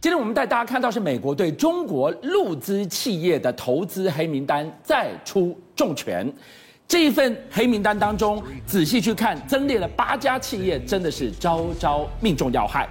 今天我们带大家看到是美国对中国陆资企业的投资黑名单再出重拳。这一份黑名单当中，仔细去看，增列了八家企业，真的是招招命中要害。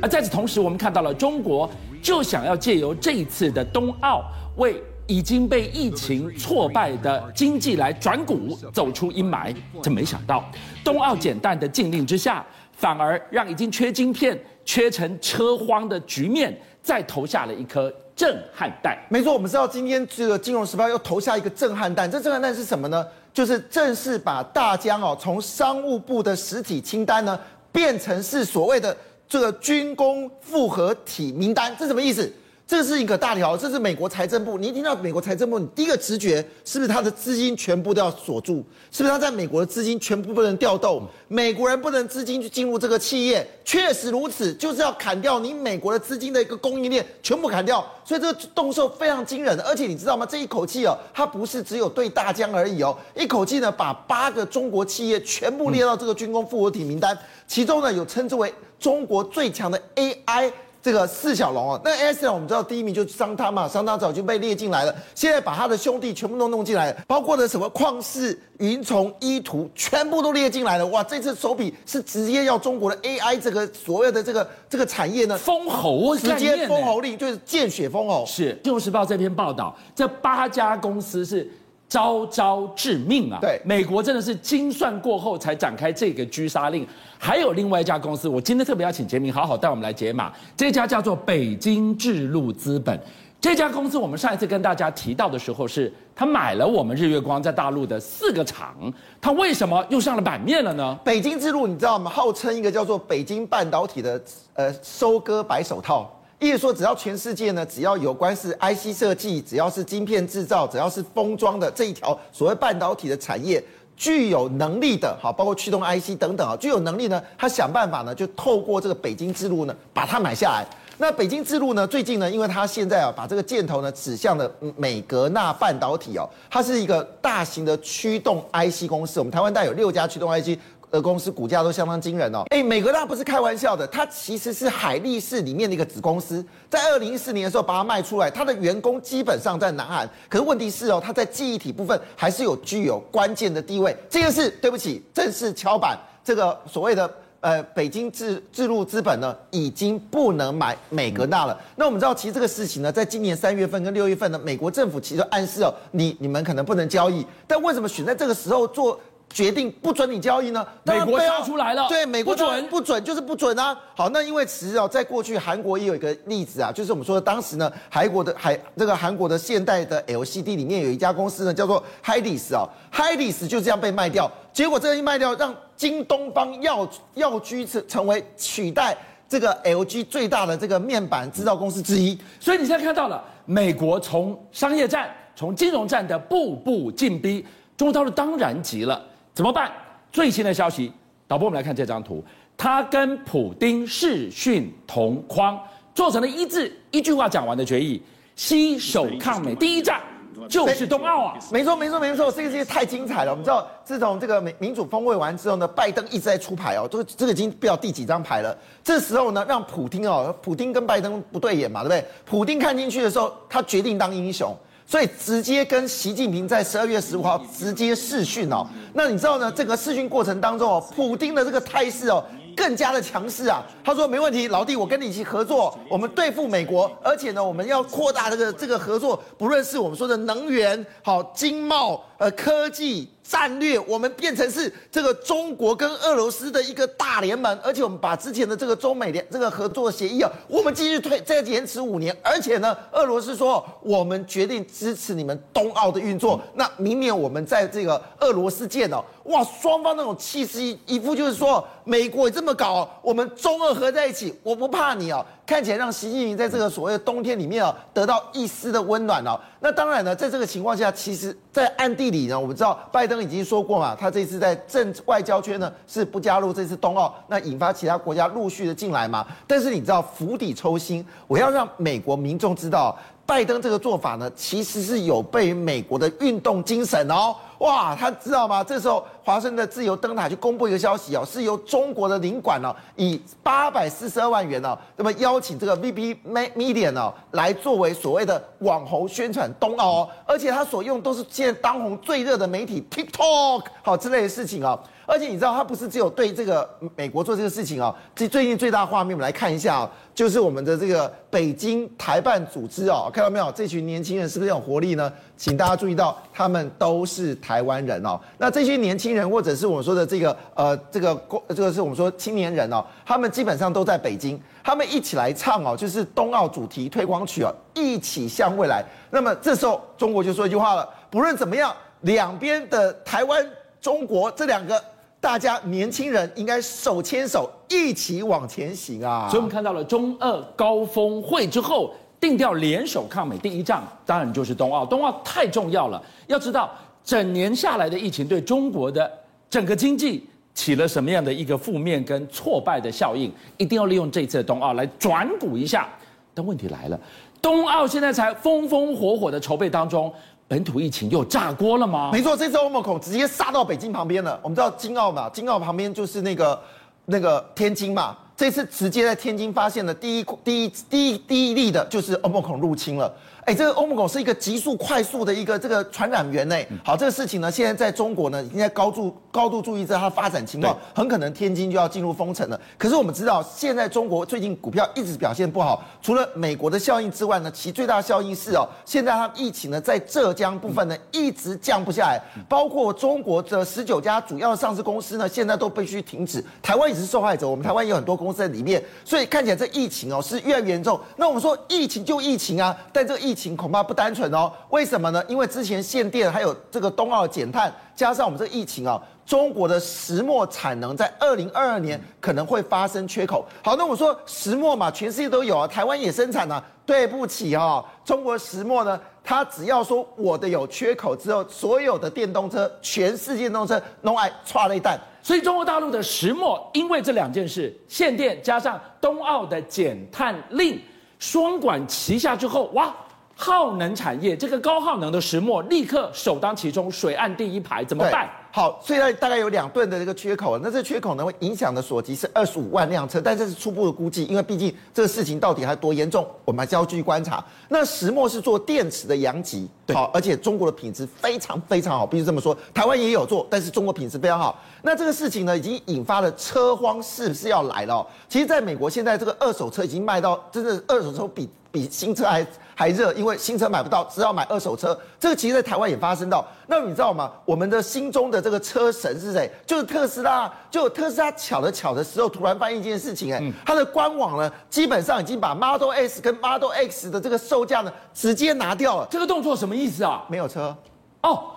而在此同时，我们看到了中国就想要借由这一次的冬奥，为已经被疫情挫败的经济来转股，走出阴霾。真没想到，冬奥减碳的禁令之下，反而让已经缺晶片。缺成车荒的局面，再投下了一颗震撼弹。没错，我们知道今天这个《金融时报》又投下一个震撼弹。这震撼弹是什么呢？就是正式把大疆哦从商务部的实体清单呢，变成是所谓的这个军工复合体名单。这什么意思？这是一个大条，这是美国财政部。你一听到美国财政部，你第一个直觉是不是他的资金全部都要锁住？是不是他在美国的资金全部不能调动？美国人不能资金去进入这个企业？确实如此，就是要砍掉你美国的资金的一个供应链，全部砍掉。所以这个动作非常惊人，而且你知道吗？这一口气哦，它不是只有对大疆而已哦，一口气呢把八个中国企业全部列到这个军工复合体名单，其中呢有称之为中国最强的 AI。这个四小龙哦，那 S 呢？我们知道第一名就是商汤嘛，商汤早就被列进来了。现在把他的兄弟全部都弄进来了，包括的什么旷视、云从、依图，全部都列进来了。哇，这次手笔是直接要中国的 AI 这个所谓的这个这个产业呢封喉，直接封喉令就是见血封喉。是《金融时报》这篇报道，这八家公司是。招招致命啊！对，美国真的是精算过后才展开这个狙杀令。还有另外一家公司，我今天特别要请杰明好好带我们来解码。这家叫做北京智路资本。这家公司我们上一次跟大家提到的时候，是他买了我们日月光在大陆的四个厂，他为什么又上了版面了呢？北京智路，你知道吗？号称一个叫做北京半导体的呃收割白手套。意思说，只要全世界呢，只要有关是 IC 设计，只要是晶片制造，只要是封装的这一条所谓半导体的产业，具有能力的，好，包括驱动 IC 等等啊，具有能力呢，他想办法呢，就透过这个北京之路呢，把它买下来。那北京之路呢，最近呢，因为它现在啊，把这个箭头呢指向了美格纳半导体哦，它是一个大型的驱动 IC 公司，我们台湾大有六家驱动 IC。的公司股价都相当惊人哦，哎，美格纳不是开玩笑的，它其实是海力士里面的一个子公司，在二零一四年的时候把它卖出来，它的员工基本上在南韩，可是问题是哦，它在记忆体部分还是有具有关键的地位。这件事对不起，正式敲板，这个所谓的呃北京智智路资本呢，已经不能买美格纳了。那我们知道，其实这个事情呢，在今年三月份跟六月份呢，美国政府其实暗示哦，你你们可能不能交易，但为什么选在这个时候做？决定不准你交易呢？美国交出来了，对，美国不准，不准就是不准啊。好，那因为其实哦，在过去韩国也有一个例子啊，就是我们说的当时呢，韩国的韩这个韩国的现代的 LCD 里面有一家公司呢，叫做 Hydis 啊，Hydis 就这样被卖掉。结果这一卖掉，让京东方要要居成成为取代这个 LG 最大的这个面板制造公司之一。所以你现在看到了，美国从商业战、从金融战的步步进逼，中国大陆当然急了。怎么办？最新的消息，导播，我们来看这张图。他跟普丁视讯同框，做成了一字一句话讲完的决议：携手抗美。第一站就是冬奥啊！没错，没错，没错，这个事情太精彩了。我们知道，自从这个民民主峰会完之后呢，拜登一直在出牌哦，这个这个已经不知道第几张牌了。这时候呢，让普京哦，普京跟拜登不对眼嘛，对不对？普京看进去的时候，他决定当英雄。所以直接跟习近平在十二月十五号直接视讯哦，那你知道呢？这个视讯过程当中哦，普京的这个态势哦，更加的强势啊。他说没问题，老弟，我跟你一起合作，我们对付美国，而且呢，我们要扩大这个这个合作，不论是我们说的能源、好经贸、呃科技。战略，我们变成是这个中国跟俄罗斯的一个大联盟，而且我们把之前的这个中美联这个合作协议啊，我们继续推，再延迟五年，而且呢，俄罗斯说我们决定支持你们冬奥的运作，那明年我们在这个俄罗斯见哦，哇，双方那种气势一副就是说，美国也这么搞，我们中俄合在一起，我不怕你哦。看起来让习近平在这个所谓的冬天里面啊，得到一丝的温暖哦。那当然呢，在这个情况下，其实，在暗地里呢，我们知道拜登已经说过嘛，他这次在政外交圈呢是不加入这次冬奥，那引发其他国家陆续的进来嘛。但是你知道釜底抽薪，我要让美国民众知道，拜登这个做法呢，其实是有悖于美国的运动精神哦。哇，他知道吗？这时候华盛顿自由灯塔就公布一个消息哦，是由中国的领馆哦，以八百四十二万元哦，那么邀请这个 VP Media 哦，来作为所谓的网红宣传冬奥哦，而且他所用都是现在当红最热的媒体 TikTok 好之类的事情哦。而且你知道，他不是只有对这个美国做这个事情哦。最最近最大画面，我们来看一下哦，就是我们的这个北京台办组织哦，看到没有？这群年轻人是不是有活力呢？请大家注意到，他们都是台湾人哦。那这些年轻人，或者是我们说的这个呃，这个这个是我们说青年人哦，他们基本上都在北京，他们一起来唱哦，就是冬奥主题推广曲哦，一起向未来。那么这时候，中国就说一句话了：不论怎么样，两边的台湾、中国这两个。大家年轻人应该手牵手一起往前行啊！所以我们看到了中二高峰会之后定调联手抗美，第一仗当然就是冬奥。冬奥太重要了，要知道整年下来的疫情对中国的整个经济起了什么样的一个负面跟挫败的效应，一定要利用这次的冬奥来转股一下。但问题来了，冬奥现在才风风火火的筹备当中。本土疫情又炸锅了吗？没错，这次欧盟孔直接杀到北京旁边了。我们知道京奥嘛，京奥旁边就是那个那个天津嘛。这次直接在天津发现了第一第一第一第一例的，就是欧盟孔入侵了。哎，这个欧盟狗是一个急速快速的一个这个传染源呢。好，这个事情呢，现在在中国呢，应该高度高度注意在它发展情况，很可能天津就要进入封城了。可是我们知道，现在中国最近股票一直表现不好，除了美国的效应之外呢，其最大效应是哦，现在它疫情呢在浙江部分呢一直降不下来，包括中国的十九家主要的上市公司呢，现在都必须停止。台湾也是受害者，我们台湾也有很多公司在里面，所以看起来这疫情哦是越来越严重。那我们说疫情就疫情啊，但这个疫情恐怕不单纯哦，为什么呢？因为之前限电，还有这个冬奥减碳，加上我们这个疫情啊，中国的石墨产能在二零二二年可能会发生缺口。好，那我说石墨嘛，全世界都有啊，台湾也生产啊。对不起哈，中国石墨呢，它只要说我的有缺口之后，所有的电动车，全世界电动车都爱剉咧等。所以中国大陆的石墨，因为这两件事，限电加上冬奥的减碳令。双管齐下之后，哇，耗能产业这个高耗能的石墨立刻首当其冲，水岸第一排，怎么办？好，虽然大概有两吨的这个缺口，那这缺口呢会影响的所及是二十五万辆车，但这是初步的估计，因为毕竟这个事情到底还多严重，我们还是要继续观察。那石墨是做电池的阳极，好，而且中国的品质非常非常好，必须这么说。台湾也有做，但是中国品质非常好。那这个事情呢，已经引发了车荒，是不是要来了？其实，在美国现在这个二手车已经卖到，真的二手车比比新车还还热，因为新车买不到，只好买二手车。这个其实，在台湾也发生到。那你知道吗？我们的心中的这个车神是谁？就是特斯拉。就特斯拉巧的巧的时候，突然发现一件事情，哎，它的官网呢，基本上已经把 Model S 跟 Model X 的这个售价呢，直接拿掉了。这个动作什么意思啊？没有车。哦。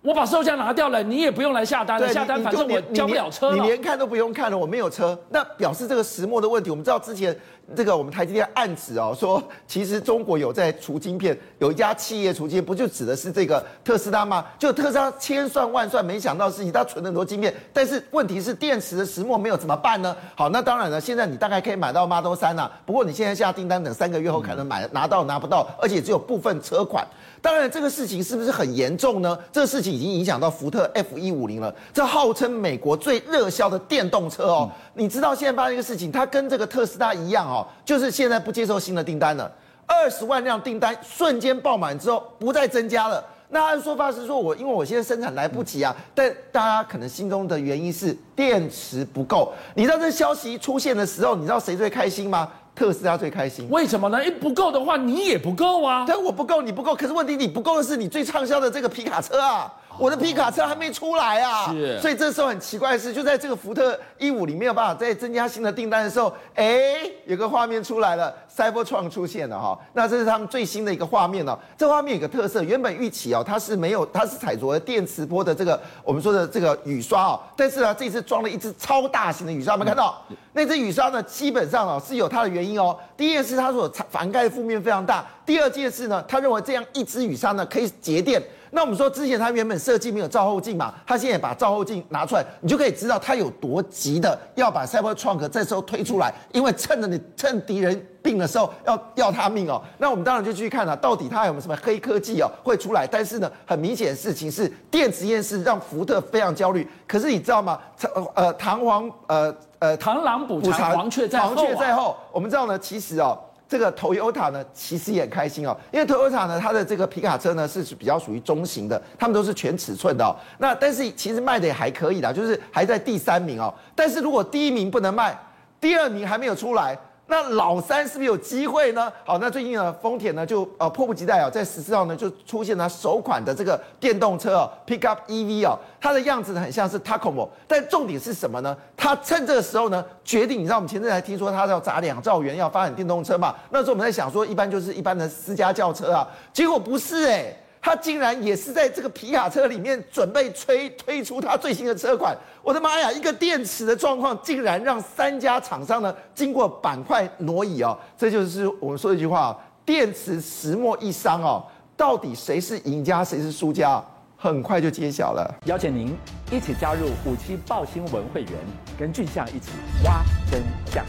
我把售价拿掉了，你也不用来下单了。下单反正我交不了车了。你连看都不用看了，我没有车。那表示这个石墨的问题。我们知道之前这个我们台积电案子哦，说其实中国有在除晶片，有一家企业除晶片，不就指的是这个特斯拉吗？就特斯拉千算万算，没想到事情，它存了很多晶片。但是问题是电池的石墨没有怎么办呢？好，那当然了，现在你大概可以买到 Model 3啊，不过你现在下订单，等三个月后可能买拿到拿不到，而且只有部分车款。当然，这个事情是不是很严重呢？这个事情已经影响到福特 F 一五零了，这号称美国最热销的电动车哦。你知道现在发生一个事情，它跟这个特斯拉一样哦，就是现在不接受新的订单了，二十万辆订单瞬间爆满之后不再增加了。那按说法是说我因为我现在生产来不及啊，但大家可能心中的原因是电池不够。你知道这消息一出现的时候，你知道谁最开心吗？特斯拉最开心，为什么呢？一不够的话，你也不够啊。但，我不够，你不够。可是问题，你不够的是你最畅销的这个皮卡车啊。我的皮卡车还没出来啊，是，所以这时候很奇怪的是，就在这个福特一五里没有办法再增加新的订单的时候，哎，有个画面出来了，Cybertron 出现了哈，那这是他们最新的一个画面哦。这画面有个特色，原本预期哦，它是没有，它是采着了电磁波的这个我们说的这个雨刷哦，但是呢，这次装了一只超大型的雨刷，有没有看到？那只雨刷呢，基本上哦是有它的原因哦。第一件事，它所涵盖的负面非常大；第二件事呢，他认为这样一只雨刷呢可以节电。那我们说之前它原本设计没有照后镜嘛，它现在把照后镜拿出来，你就可以知道它有多急的要把 Cybertruck 这时候推出来，因为趁着你趁敌人病的时候要要他命哦。那我们当然就去看了，到底它有没有什么黑科技哦会出来？但是呢，很明显的事情是电子验试让福特非常焦虑。可是你知道吗？呃，弹簧呃呃，螳螂捕蝉，黄雀在后，啊。黄雀在后。我们知道呢，其实哦。这个 Toyota 呢，其实也很开心哦，因为 Toyota 呢，它的这个皮卡车呢是比较属于中型的，他们都是全尺寸的哦。那但是其实卖的也还可以的，就是还在第三名哦。但是如果第一名不能卖，第二名还没有出来。那老三是不是有机会呢？好，那最近呢，丰田呢就呃迫不及待啊，在十四号呢就出现了首款的这个电动车哦，Pickup EV 哦，它的样子呢很像是 Tacoma，但重点是什么呢？它趁这个时候呢决定，你知道我们前阵还听说它要砸两兆元要发展电动车嘛？那时候我们在想说，一般就是一般的私家轿车啊，结果不是哎、他竟然也是在这个皮卡车里面准备推推出他最新的车款，我的妈呀！一个电池的状况竟然让三家厂商呢经过板块挪移哦，这就是我们说一句话：电池石墨一伤哦，到底谁是赢家，谁是输家？很快就揭晓了。邀请您一起加入五七爆新闻会员，跟俊相一起挖真相。